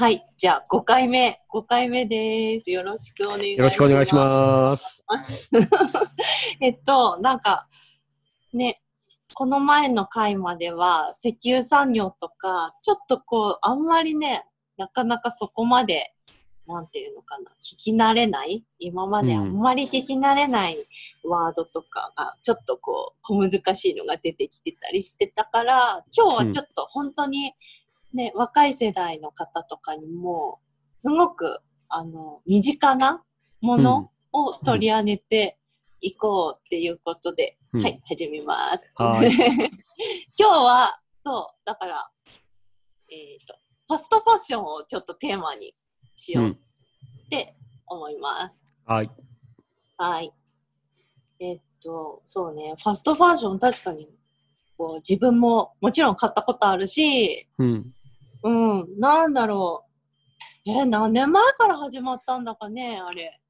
はい。じゃあ、5回目、5回目です。よろしくお願いします。よろしくお願いします。す。えっと、なんか、ね、この前の回までは、石油産業とか、ちょっとこう、あんまりね、なかなかそこまで、なんていうのかな、聞き慣れない？今まであんまり聞き慣れないワードとかが、ちょっとこう、小難しいのが出てきてたりしてたから、今日はちょっと本当に、ね、若い世代の方とかにも、すごく、あの、身近なものを取り上げていこうっていうことで、うんはい、始めます。はい 今日は、そう、だから、えっ、と、ファストファッションをちょっとテーマにしようって思います。はい。はい。えっと、そうね、ファストファッション確かに、こう自分ももちろん買ったことあるし、うん。うん、なんだろう。え、何年前から始まったんだかね、あれ。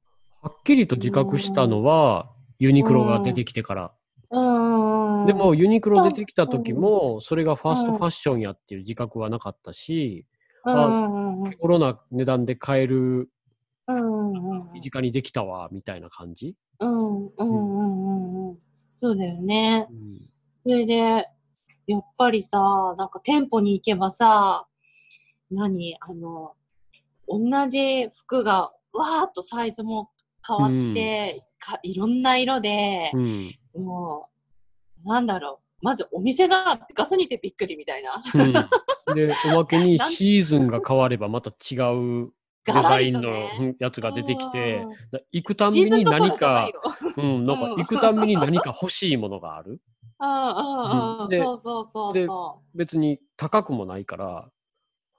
はっきりと自覚したのは、ユニクロが出てきてから。うん。でも、ユニクロ出てきた時も、それがファストファッションやっていう自覚はなかったし、うんうんうんコロナ値段で買える、うんうん身近にできたわ、みたいな感じ？うんうんうんうんうんそうだよね。うんそれで、やっぱりさ、なんか店舗に行けばさ、何あの、同じ服がわーっとサイズも変わって、かいろんな色で、うん。もう、なんだろう。まずお店がガスにてびっくりみたいな。うんで、おまけにシーズンが変わればまた違う デザインのやつが出てきてうん、だ行くたんびに何かうん、なんかうん行くたんびに何か欲しいものがある。うんうんうん。でそうそうそうでそ別に高くもないから、う。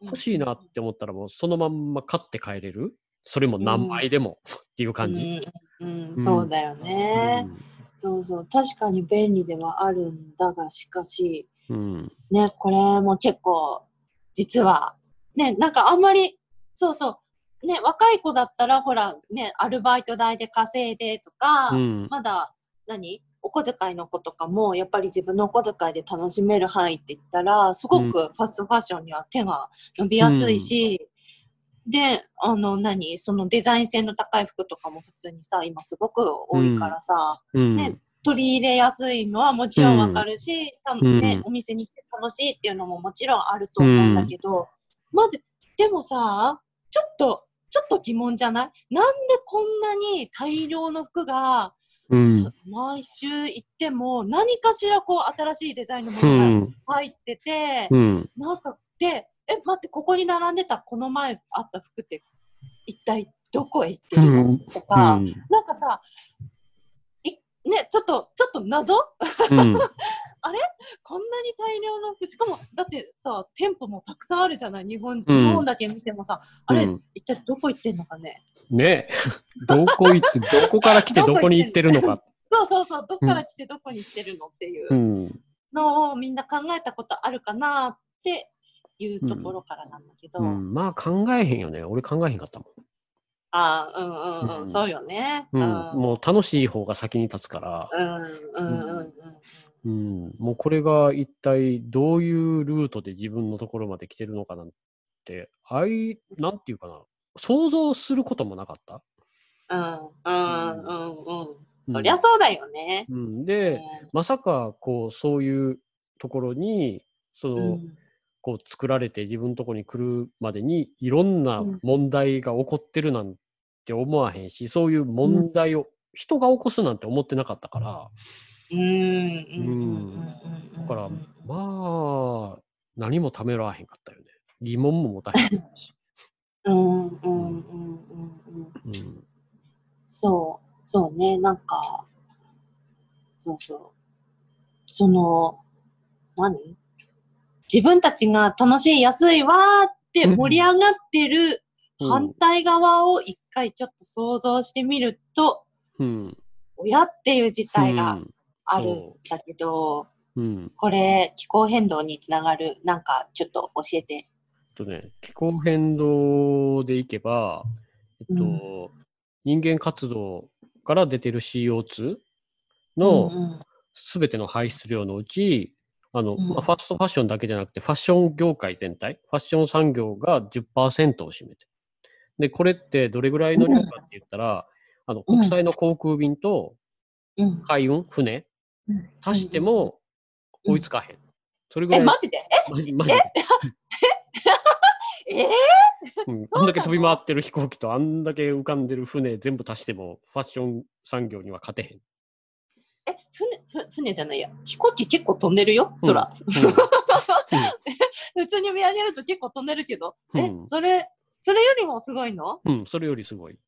欲しいなって思ったらもうそのまんま買って帰れる？それも何枚でもっていう感じ？うん、うんうんそうだよね、うんそうそう。確かに便利ではあるんだが、しかし、うん。ね、これも結構、実は、ね、なんかあんまり、そうそう、ね、若い子だったら、ほら、ね、アルバイト代で稼いでとか、うん。まだ、何？お小遣いの子とかも、やっぱり自分のお小遣いで楽しめる範囲って言ったら、すごくファストファッションには手が伸びやすいし、で、あの、何？そのデザイン性の高い服とかも普通にさ、今すごく多いからさ、うん。ね取り入れやすいのはもちろんわかるし、たん。ね、お店に行って楽しいっていうのももちろんあると思うんだけど、まず、でもさ、ちょっと、ちょっと疑問じゃない？なんでこんなに大量の服がうん。毎週行っても何かしらこう新しいデザインのもうのん。が入ってて、うん。なんかで、え、待って、ここに並んでたこの前あった服って一体どこへ行ってうるのん。とか、うん。なんかさ、いね、ちょっと、ちょっと謎？うん。こんなに大量の服、しかも、だってさ、店舗もたくさんあるじゃない？日本、うん日本だけ見てもさ、あれ、うん一体どこ行ってんのかね？ねえ。どこ行って、どこから来て どこに行ってるのか。そうそうそう、どっから来てどこに行ってるのっていううんのをみんな考えたことあるかなっていうところからなんだけど、うん。まあ考えへんよね。俺考えへんかったもん。ああ、うんうんうん、うんそうよね。うん。うんもう楽しい方が先に立つから。うんうんうんうん。うん、もうこれが一体どういうルートで自分のところまで来てるのかなんて、あい、なんていうかな、想像することもなかった？うんうんうんうん。そりゃそうだよね。うん、で、まさかこうそういうところにその、うんこう作られて自分のところに来るまでにいろんなうん。問題が起こってるなんて思わへんし、そういう問題を人が起こすなんて思ってなかったから、うん。うん。うん。うん。だからまあ何もためらわへんかったよね。疑問も持たへんし。うん。うん。うん。うん。うん。うん。そう。そうね。なんかそうそう。その何？自分たちが楽しい安いわーって盛り上がってるうん。反対側を一回ちょっと想像してみると、うん。親っていう事態がうん。あるんだけど、う。ん。これ気候変動につながるなんかちょっと教えて。とね、気候変動でいけば、えっと、うん。人間活動から出てる CO2 うんのすべての排出量のうち、あの、うんまあ、ファストファッションだけじゃなくて、ファッション業界全体、ファッション産業が10%を占めてる。で、これってどれぐらいの量かって言ったら、あの、国際の航空便とうん。海運、船、うん足しても追いつかへん。それぐえ、らい。マジで？マジマジで。え？え？うん、あんだけ飛び回ってる飛行機とあんだけ浮かんでる船全部足してもファッション産業には勝てへん。え、船、ふ船じゃないや。飛行機結構飛んでるよ、空。普通に見上げると結構飛んでるけど。えう、んそれ、それよりもすごいの？うん、うん、それよりすごい。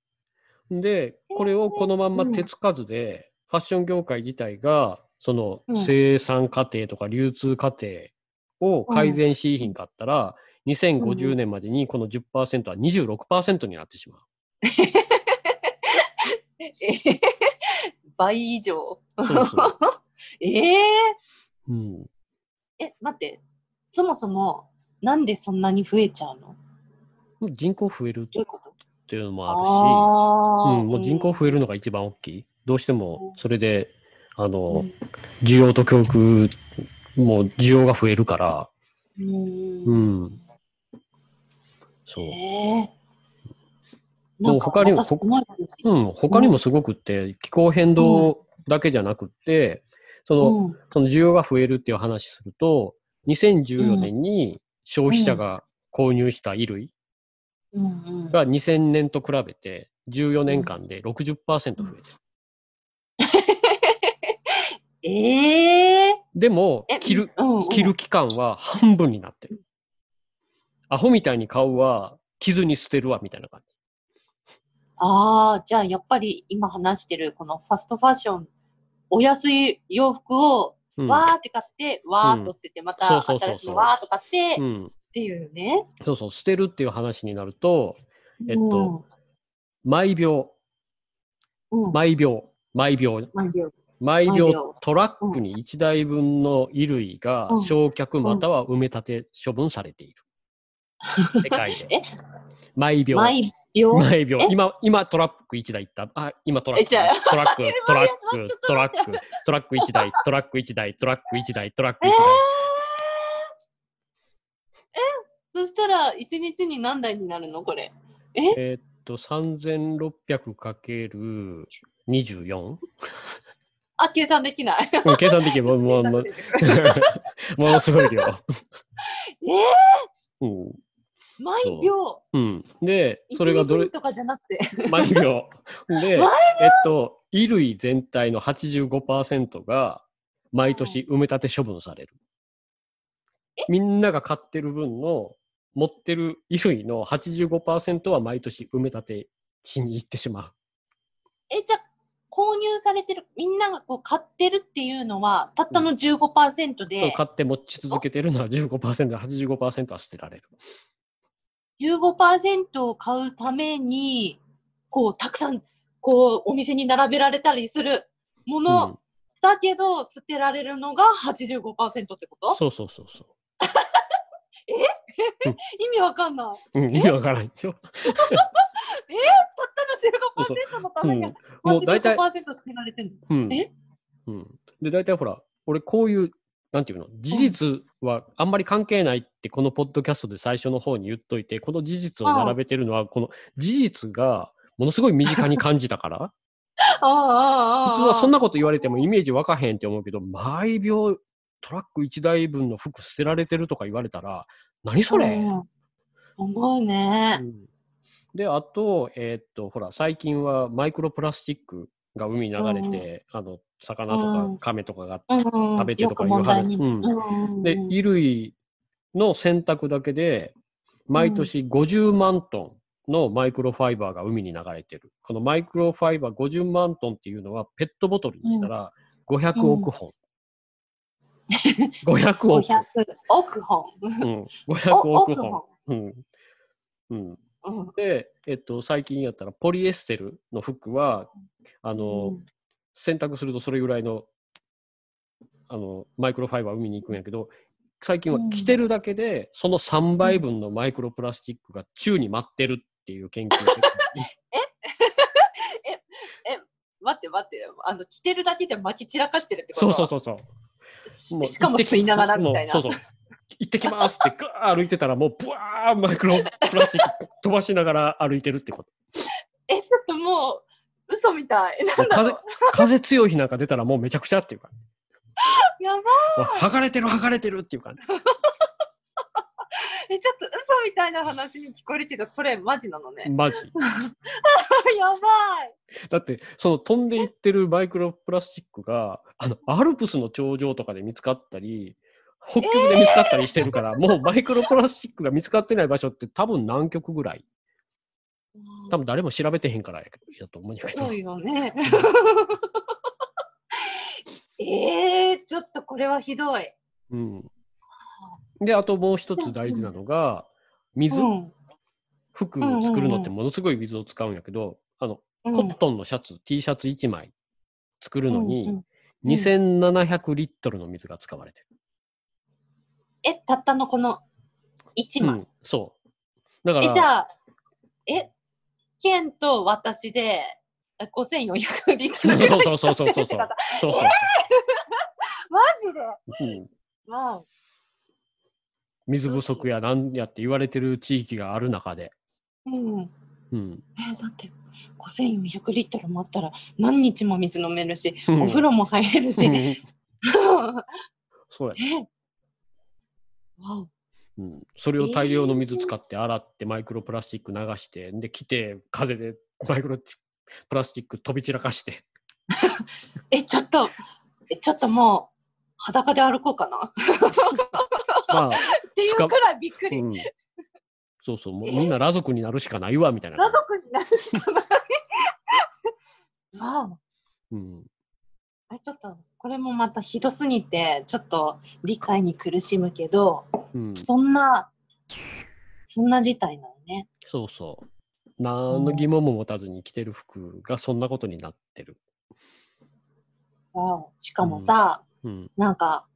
で、これをこのまんま手つかずで、ファッション業界自体が、そのうん生産過程とか流通過程を改善しひんかったら、2050年までにこの10%は26%になってしまう。え倍以上。そうそう ええうん、え、待って。そもそも、なんでそんなに増えちゃうの？人口増えるっていうのもあるし、うん、もう人口増えるのが一番大きい。どうしてもそれで、あうの、ん需要と供給、もう需要が増えるから、う。うんん。そう。ええもう他にもうん、他にもすごくって、気候変動だけじゃなくって、その、うん。その需要が増えるっていう話すると、2014年に消費者が購入した衣類が2000年と比べて14年間で60%増えてる。ええでもえ、着る、着る期間は半分になってる。アホみたいに買うは、着ずに捨てるわ、みたいな感じ。ああ、じゃあやっぱり今話してるこのファストファッション、お安い洋服をうん。わーって買って、わーっと捨てて、また新しいのわーっと買って、っうん。ていうね。そうそう、捨てるっていう話になると、えっうんと、毎秒、うん、毎秒、毎秒、毎秒。トラックに1台分の衣類がうん焼却または埋め立て処分されている。世界で。え？毎秒。毎秒毎秒え？今、今トラック1台いった。あ、今トラック。トラック、トラックと、トラック、トラック1台、トラック1台、トラック1台、トラック1えー台。えそしたら、1日に何台になるの？これ。え？ーっと、3600×24? あ、計算できない。うん計算的にももうもう ものすごい量。えうんー、毎秒。うん、で、それ1がどれとかじゃなくて。毎秒。で、毎えっと、衣類全体の85%が毎年埋め立て処分される。みんなが買ってる分の持ってる衣類の85%は毎年埋め立てしに行ってしまう。え、じゃあ、購入されてる、みんながこう買ってるっていうのは、たったの15%で、買って持ち続けてるのは15%で85%は捨てられる。15%を買うために、こう、たくさん、こう、お店に並べられたりするもの、うん。だけど、捨てられるのが85%ってこと？そうそうそうそ 意味わかんない。う。うん、意味わからないでしょ。たったの15%のために、うん、もう大体、85%捨てられてるの？うん。え？うん、で、大体ほら、俺こういう、なんていうの、事実はあんまり関係ないって、このポッドキャストで最初の方に言っといて、この事実を並べてるのは、この事実がものすごい身近に感じたから、普通はそんな、なこと言われてもイメージわかへんって思うけど、毎秒トラック1台分の服捨てられてるとか言われたら、何それ、うん。思うね。うん。で、あと、えーっと、ほら、最近はマイクロプラスチックが海に流れて、あの、魚とうん。か亀とかが、うん、食べてとかいう。話うん。うんで、衣類の洗濯だけで、毎年50万トンのマイクロファイバーが海に流れてる。このマイクロファイバー50万トンっていうのは、ペットボトルにしたら500億本。500億。500億本。うん、お500億億本。うん、うん。で、えっと、最近やったらポリエステルの服は、あの、うん洗濯するとそれぐらいのあのマイクロファイバー海に行くんやけど最近はうん。着てるだけで、その3倍分のマイクロプラスチックが宙に舞ってるっていう研究結果に。待って待って、あの、着てるだけで巻き散らかしてるってこと？そうそうそうそう。ししかも吸いながらみたいな。そうそう。行ってきますってガー歩いてたらもうブワーマイクロプラスチック飛ばしながら歩いてるってこと。え、ちょっともう、嘘みたい。なんだろ風う。風強い日なんか出たらもうめちゃくちゃっていうか、やばもう剥がれてる剥がれてるっていうか、ね、い。え、ちょっと嘘みたいな話に聞こえるけど、これマジなのね。マジ。やばい。だってその飛んでいってるマイクロプラスチックがあのアルプスの頂上とかで見つかったり北極で見つかったりしてるから、もうマイクロプラスチックが見つかってない場所って多分南極ぐらい多分誰も調べてへんからややと思うんやけど。そうよね。えー、ちょっとこれはひどい。うん、であともう一つ大事なのが水、うん。服を作るのってものすごい水を使うんやけど、あのうん。コットンのシャツ、T シャツ1枚作るのに、うんうん2700リットルの水が使われてる。え、たったのこの1枚？うん、そう。だから、え、じゃあ、え、ケンと私でえ5400リットルぐらいそうそうそうそうそうそう。マジで？そう、うん。わお水不足やなんやって言われてる地域がある中で。うん。うん。え、だって5400リットルもあったら何日も水飲めるし、うんお風呂も入れるし。うんえ、そうや、わお。うん。それを大量の水使って洗ってマイクロプラスチック流して、で、来て風でマイクロプラスチック飛び散らかして。え、ちょっと、え、ちょっともう裸で歩こうかな？っまあ、ていうくらいびっくり。うん。そうそう、もうみんな裸族になるしかないわ、みたいな。裸族になるしかない。わお。うん。えちょっとこれもまたひどすぎてちょっと理解に苦しむけどうん。そんなそんな事態なのね。そうそう。何の疑問も持たずに着てる服がそんなことになってる。わおしかもさ、うん。なんか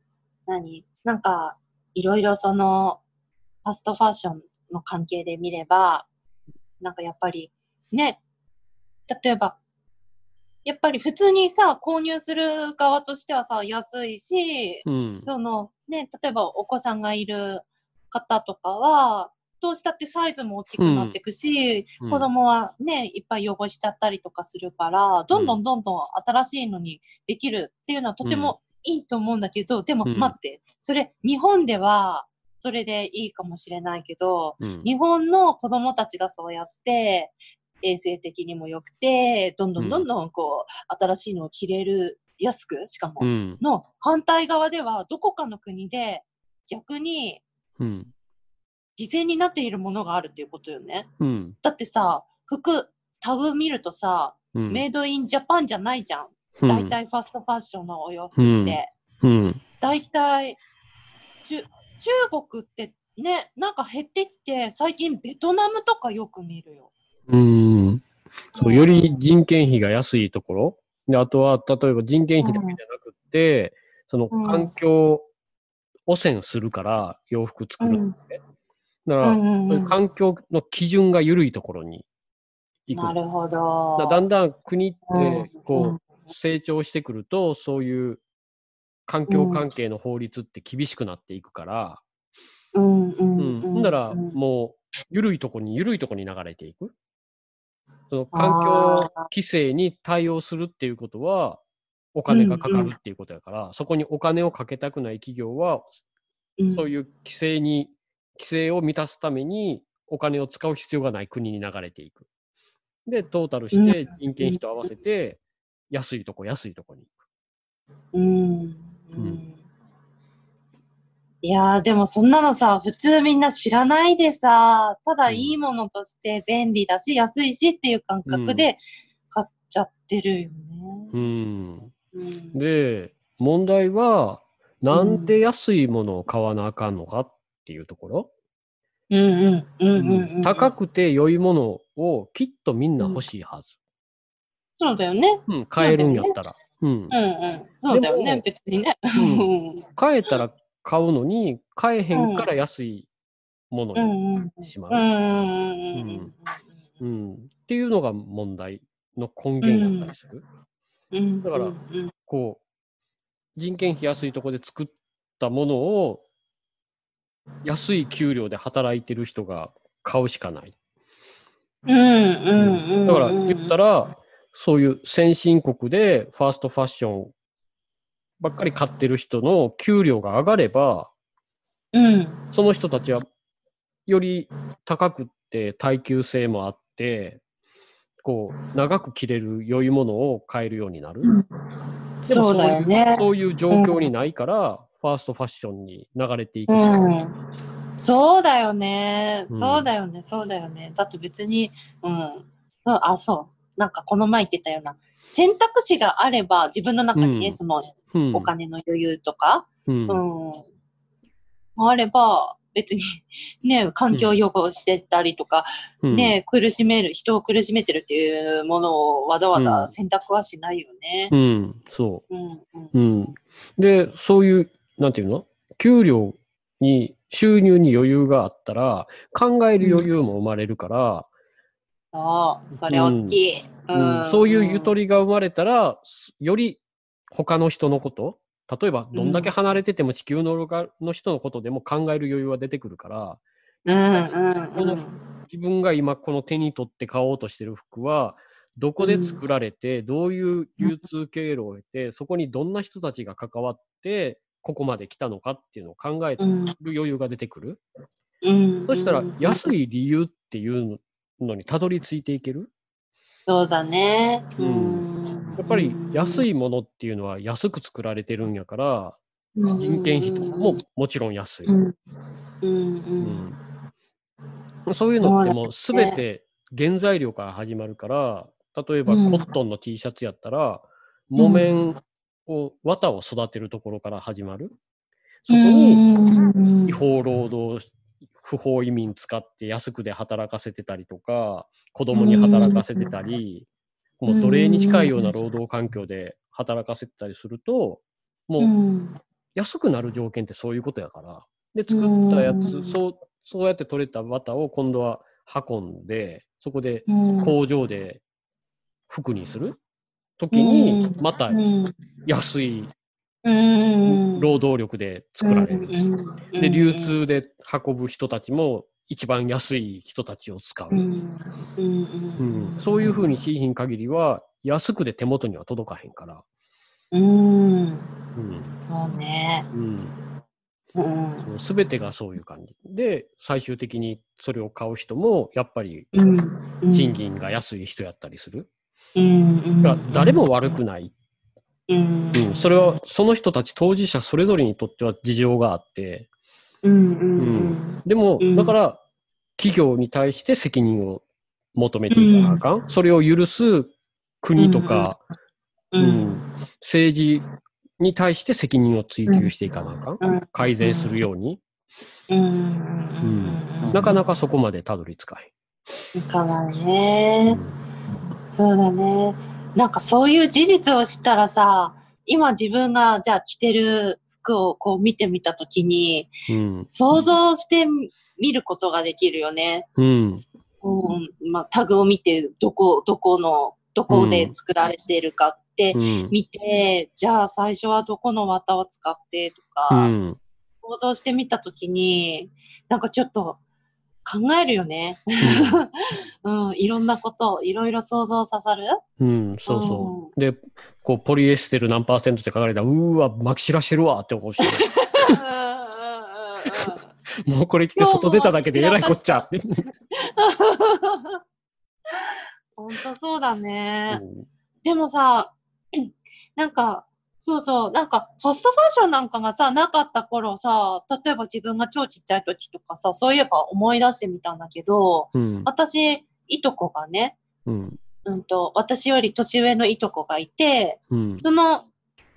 何？なんかいろいろそのファストファッションの関係で見ればなんかやっぱりね例えばやっぱり普通にさ購入する側としてはさ安いしうん。そのね、例えばお子さんがいる方とかは、どうしたってサイズも大きくなっていくし、うん子供はね、いっぱい汚しちゃったりとかするから、どんどんどんどん新しいのにできるっていうのはとてもいいと思うんだけど、でもうん待って、それ日本ではそれでいいかもしれないけど、うん。日本の子供たちがそうやって、衛生的にも良くて、どんどんどんどんこう、新しいのを着れる、安く、しかも、うん。の反対側ではどこかの国で逆にうん。犠牲になっているものがあるっていうことよね。うん。だってさ、服、タグ見るとさ、うん。メイドインジャパンじゃないじゃん。うん大体ファストファッションのお洋うん服って。うん。大体中、中国ってね、なんか減ってきて、最近ベトナムとかよく見るよ。うん。そう、より人件費が安いところ。で、あとは、例えば人件費だけじゃなくって、そのうん環境汚染するから洋服作るって。だから、うんうんうん環境の基準が緩いところに行く。なるほど。だだんだん国ってうんこう成長してくると、そういう環境関係の法律って厳しくなっていくから、うんうんうんうん。ほんならうんもう緩いとこに緩いとこに流れていく。その環境規制に対応するっていうことはお金がかかるっていうことやから、そこにお金をかけたくない企業はうん。そういう規制に規制を満たすためにお金を使う必要がない国に流れていく。でトータルして人件費と合わせて安いとこ安いとこに行く。うんうんいやーでもそんなのさ普通みんな知らないでさただうんいいものとして便利だし安いしっていう感覚で買っちゃってるよね。うんうんで問題はなんで安いものを買わなあかんのかっていうところ。うんうんうんうんうん高くて良いものをきっとみんな欲しいはず。そうだよね。うん、買えるんやったら。うんうんうんそうだよね別にね。うん 買えたら買うのに、買えへんから安いものにうんしまう。っていうのが問題の根源だったりする。うんだからうんこう、人件費安いとこで作ったものを安い給料で働いてる人が買うしかない。うんうんうん。だから言ったら、そういう先進国でファーストファッションばっかり買ってる人の給料が上がれば、うん。その人たちはより高くって耐久性もあって、こう、長く着れる良いものを買えるようになる。そうだよね。そういう状況にないから、ファーストファッションに流れていくう。ん。そうだよね。うんそうだよね。そうだよね。だって別に、うん。あ、そう。なんかこの前言ってたような。選択肢があれば、自分の中にね、うんそのうんお金の余裕とか、うんうん。あれば、別に、ね、環境擁護してたりとか、うんね、苦しめる、人を苦しめてるっていうものをわざわざ選択はしないよね。うん、そうん。うん。う。うん。で、そういう、なんていうの？給料に、収入に余裕があったら、考える余裕も生まれるから、そう、それ大きい。うんそういうゆとり。りが生まれたら、より他の人のこと、例えばどんだけ離れてても地球のの人のことでも考える余裕は出てくるから、この自分が今この手に取って買おうとしてる服は、どこで作られて、どういう流通経路を経て、そこにどんな人たちが関わって、ここまで来たのかっていうのを考えるうん。余裕が出てくる。うん。そしたら、安い。い理由っていうのにたどり着いていける？そうだね。ううんん。やっぱり安いいものっていうのは安く作られてるんやから、人人件費とかももちろん安い。うん。うん。う。うんんそういうのってもうすべて原材料から始まるから、例えばうんコットンの T シャツやったら、木綿を、綿を育てるところから始まる。そこに違法労働、不法移民使って安くで働かせてたりとか、子供に働かせてたり、もう奴隷に近いような労働環境で働かせてたりすると、もううん。安くなる条件ってそういうことやから。で、作ったやつ、うんそう、そうやって取れた綿を今度は運んで、そこでうん。工場で服にする時にう、んまたうん。安いうん。労働力で作られる。うん。で、流通で運ぶ人たちも一番安い人たちを使う。うん。うん。うんそういうふうにしいひん限りは、安くで手元には届かへんから。うん。うん。そうね。うん。うん。すべてがそういう感じ。で、最終的にそれを買う人も、やっぱりうん。賃金が安い人やったりする。うん。だから誰も悪くない。うん。うん。それは、その人たち当事者それぞれにとっては事情があって、うん。うん。でもうん、だから、企業に対して責任を求めていかなあかん。それを許す国とか、う。うん。ん政治に対して責任を追及していかなあかん。うん。改善するように。うん。うん。なかなかそこまでたどり着かへん。いかないうん。ね。そうだね。なんかそういう事実を知ったらさ、今自分がじゃあ着てる服をこう見てみたときに、うん。想像してみることができるよね。うん。うん。まあ、タグを見て、どこ、どこの、どこで作られてるかってうん。見て、じゃあ最初はどこの綿を使ってとうか、ん。想像してみたときに、なんかちょっと考えるよね。うん、いろんなこと、いろいろ想像ささる。うん、そうそう。で、こう、ポリエステル何パーセントって書かれたら、うーわ、巻き散らしてるわって思うし、もうこれ着て外出ただけでえらいこっちゃって。本当そうだね。うんでもさ、なんか、そうそう、なんか、ファストファッションなんかがさ、なかった頃さ、例えば自分が超ちっちゃい時とかさ、そういえば思い出してみたんだけど、うん。私、いとこがね、うん。うんと、私より年上のいとこがいて、うん。その、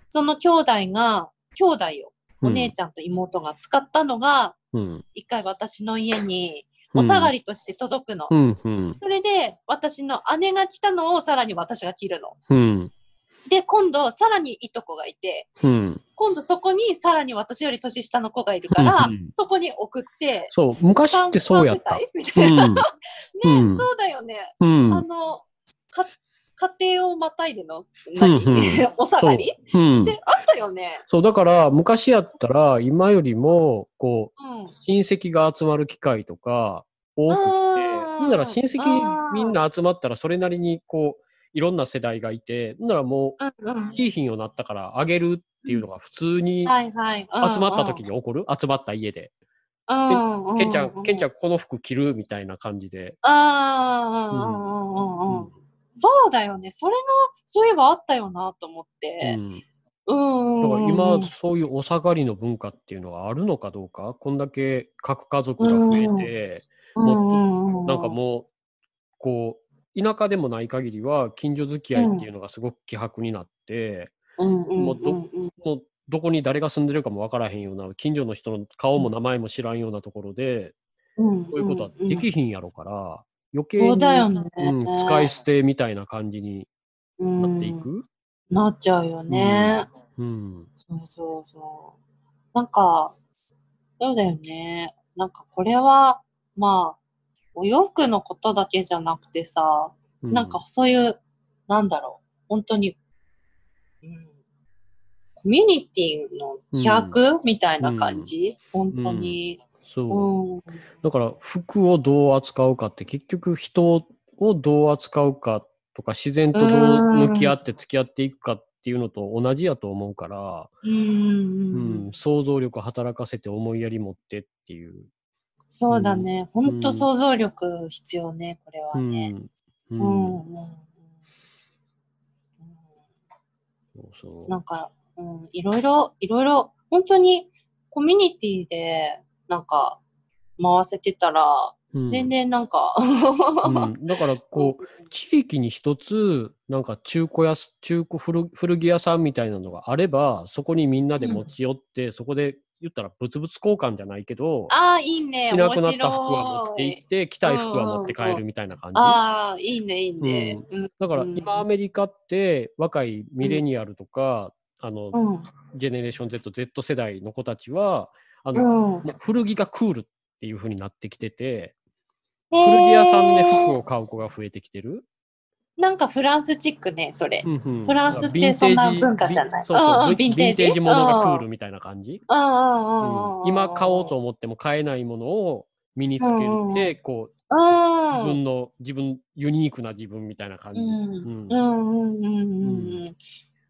その兄弟が、兄弟よ、お姉ちちゃんと妹が使ったのが、うん。一回私の家にお下がりとして届くの。うん。うん。それで、私の姉が来たのをさらに私が着るの。うん。で、今度、さらにいとこがいて、うん。今度そこにさらに私より年下の子がいるから、うんうんそこに送って、そう、昔ってそうやった。みたいな。ね、うんそうだよね。うん。あの、か、家庭をまたいでの何、うんうん お下がり？うんであったよね。そう、だから昔やったら今よりも、こう、うん。親戚が集まる機会とか多くて、なら親戚みんな集まったらそれなりにこう、いろんな世代がいて、ならもう。いい品をなったからあげるっていうのが普通に。集まった時に起こる、集まった家で。うんちゃん、ケンちゃん。んこの服着るみたいな感じで。そうだよね。それが、そういえばあったよなと思っうて。んうん。だからうん今、そういうお下がりの文化っていうのがあるのかどうか、こんだけ核家族が増えて、もっとなんかもう、こう、田舎でもない限りは、近所付き合いっていうのがすごく希薄になって、うん、うんもうどこに誰が住んでるかもわからへんような、近所の人の顔も名前も知らんようなところで、うんこういうことはできひんやろから、余計に、だよね。うん、使い捨てみたいな感じになっていうんく。なっちゃうよね。うん。そうそうそう。なんか、そうだよね。なんかこれは、まあ、お洋服のことだけじゃなくてさ、うん。なんかそういう、なんだろう、本当に、うん、コミュニティの規約、みたいな感じ、本当に。そう。うん。だから服をどう扱うかって結局人をどう扱うかとか自然とどう向き合って付き合っていくかっていうのと同じやと思うから、うん。うん。想像力働かせて思いやり持ってっていう。そうだね。本うん当想像力必要ね、これはうね。ん。ううん。ん。うんうんそうそうなんか、うん、いろいろ、いろいろ、本当にコミュニティで、なんか、回せてたら、うん全然なんか、うん、だからこう地域に一つなんか中古屋中古古古着屋さんみたいなのがあればそこにみんなで持ち寄って、そこで言ったら物々交換じゃないけどああ、いいね。着なくなった服は持って行って着たい服は持って帰るみたいな感じ。ああ、いいね、いいね。うんだからうん今アメリカって若いミレニアルとか、あのうん。ジェネレーション Z、Z 世代の子たちはあの、古着がクールっていう風になってきてて古古着屋さんで服を買う子が増えてきてる。なんかフランスチックね、それ。うんうんフランスってそんな文化じゃないそうそうヴィンテージージものがクールみたいな感じ？うんうんうんうんうん。今買おうと思っても買えないものを身につけうんうんて、こう、うん。自分の、自分、ユニークな自分みたいな感じ？うんうんうんうんうんうんうん。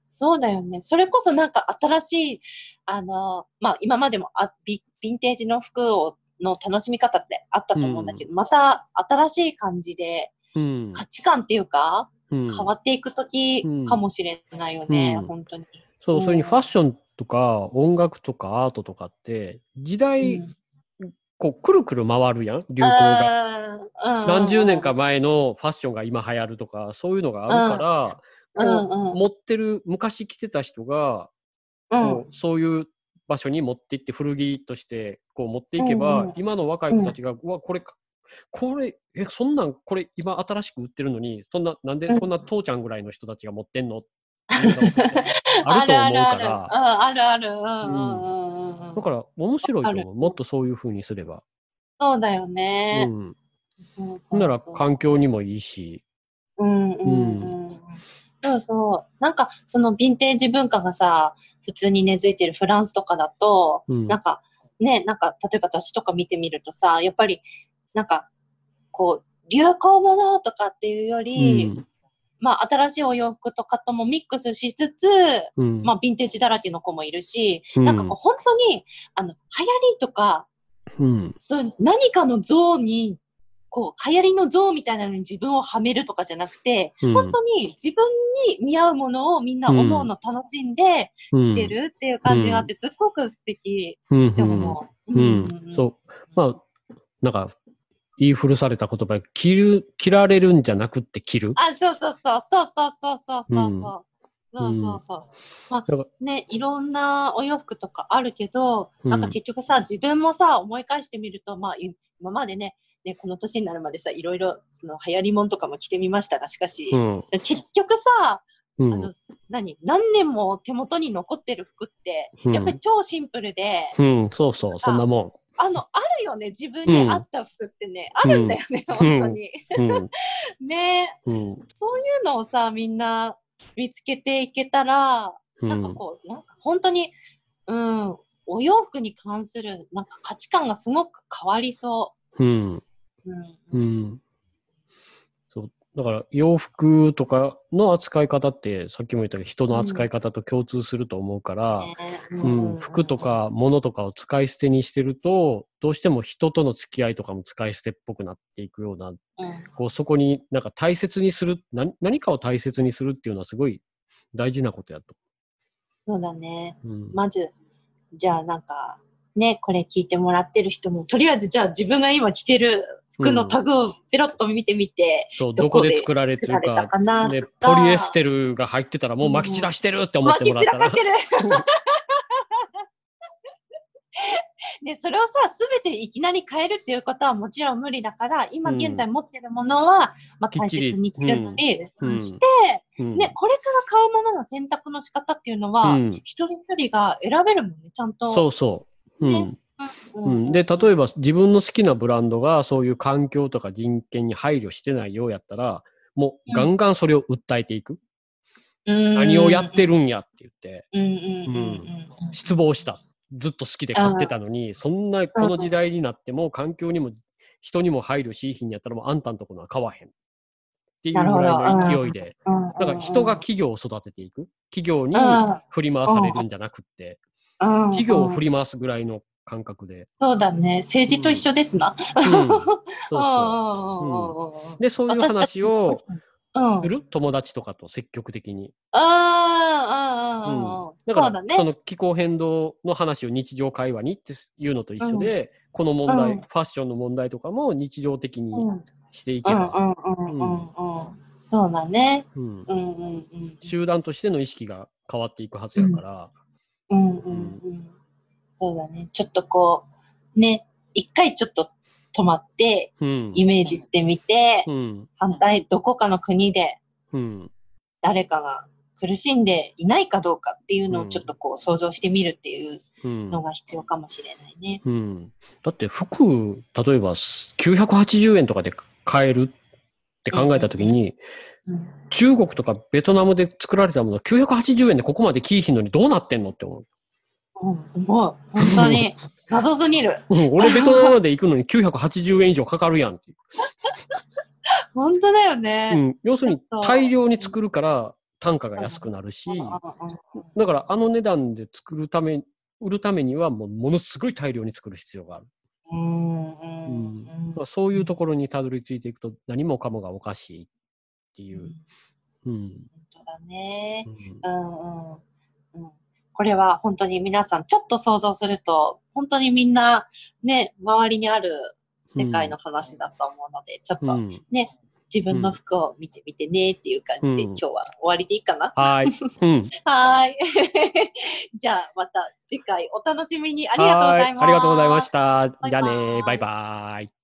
そうだよね。それこそなんか新しい、あの、まあ今までもあビヴィンテージの服をの楽しみ方ってあったと思うんだけど、また新しい感じでうん価値観っていうか、うん。変わっていく時うん。かもしれないよね、うん。本当に。そうう、ん。それにファッションとか音楽とかアートとかって、時代、うん。こう、くるくる回るやん、流行が。うん。何十年か前のファッションが今流行るとか、そういうのがあるから、持ってる、昔着てた人が、うん。こうそういう場所に持って行って古着としてこう持っていけば、今の若い子たちが、うわこれかこれえそんなんこれ今新しく売ってるのにそんななんでうん。こんな父ちゃんぐらいの人たちが持ってんの？うのが あると思うかあるらある。ある。うんだから面白いと思う。もっとそういう風にすれば、そうだようね。ん、そうそうほんなら環境にもいいし、うんうんうん。そうそう。なんか、そのヴィンテージ文化がさ、普通に根付いてるフランスとかだと、うん。なんか、ね、なんか、例えば雑誌とか見てみるとさ、やっぱり、なんか、こう、流行ものとかっていうようり、ん。まあ、新しいお洋服とかともミックスしつつ、うん。まあ、ヴィンテージだらけの子もいるし、うん。なんかこう、本当に、あの、流行りとか、うん。そういう何かの像に、こう、流行りの像みたいなのに自分をはめるとかじゃなくて、うん。本当に自分に似合うものをみんなうんおのおの楽しんで着てるっていう感じがあって、すっごく素敵う。ん。って思う。うん、そう。まあ、なんか、言い古された言葉、着る、着られるんじゃなくって着る？あ、そうそうそう、そうそうそうそうそう。うん。そうそうそう。まあね、いろんなお洋服とかあるけど、うん。なんか結局さ、自分もさ、思い返してみると、まあ、い今までね、ね、この年になるまでさ、いろいろ、その流行りもんとかも着てみましたが、しかし、うん。結局さ、うん。あの、何何年も手元に残ってる服って、うん。やっぱり超シンプルで、うん、そうそう、そんなもあの、あるよね、自分に合った服ってね、あるんだよね、うん本当に。ん。うん。ねうん。そういうのをさ、みんな見つけていけたら、うんなんかこう、なんか本当に、うん、お洋服に関するなんか価値観がすごく変わりそうん。う。うん。うん。だから洋服とかの扱い方って、さっきも言ったけど、人の扱い方と共通すると思うから、ね。うん、服と、か物とかを使い捨てにしてると、どうしても人との付き合いとかも使い捨てっぽくなっていくような、うん。こうそこになんか大切にする、何何かを大切にするっていうのはすごい大事なことやと。そうだね。うん。まず、じゃあなんか、ね、これ聞いてもらってる人も、とりあえずじゃあ自分が今着てる服のタグをペロッと見てみて、そうどこで作られてるか、かなねと、か。ポリエステルが入ってたらもう撒き散らしてるって思ってもらったら。散らかしてる。で、それをさ、すべていきなり変えるっていうことはもちろん無理だから、今現在持ってるものは、まあ、大切に着るして、うん。ね、これから買うものの選択の仕方っていうのは、うん。一人一人が選べるもんね、ちゃんと。そうそう。うん。ね。ううん、で例えば自分の好きなブランドがそういう環境とか人権に配慮してないようやったらもうガンガンそれを訴えていく、うん。何をやってるんやって言って。うん失望した。ずっと好きで買ってたのにそんなこの時代になっても環境にも人にも配慮しいひんやったらもうあんたんとこのは買わへん。っていうぐらいの勢いで。うんうんだから人が企業を育てていく。企業にうん振り回されるんじゃなくって。うん企業を振り回すぐらいの感覚で、そうだね。政治と一緒ですな。でそういう話をする友達とかと積極的に。ああ。だからその気候変動の話を日常会話にっていうのと一緒で、この問題、うん。ファッションの問題とかも日常的にうん。していけば、うんうんうんうん。うん。そうだね。うん。うんうんうん。集団としての意識が変わっていくはずやから、うんうんうん。そうだね。ちょっとこう、ね、一回ちょっと止まって、うんイメージしてみて、うん反対、どこかの国でうん誰かが苦しんでいないかどうかっていうのうんをちょっとこう想像してみるっていううんのが必要かもしれないね。うん、だって服例えば980円とかで買えるって考えた時に、うん中国とかベトナムで作られたもの980円でここまでキーひんのにどうなってんのって思う。うん、もう、本当に、謎すぎる。うん、俺ベトナムまで行くのに980円以上かかるやんっていう。本当だようね。ん、要するに大量に作るから単価が安くなるし、だからあの値段で作るため、売るためにはもうものすごい大量に作る必要がある。そういうところにたどり着いていくと何もかもがおかしいっていう。うん本当だね。うんうんうんうんこれは本当に皆さんちょっと想像すると、本当にみんなね、周りにある世界の話だと思うので、ちょっとうん自分の服を見てみてねっていう感じで、うん今日は終わりでいいかな？はーい。うん。はーい。じゃあまた次回お楽しみにありがとうございます。ありがとうございました。じゃあねバイバーイ。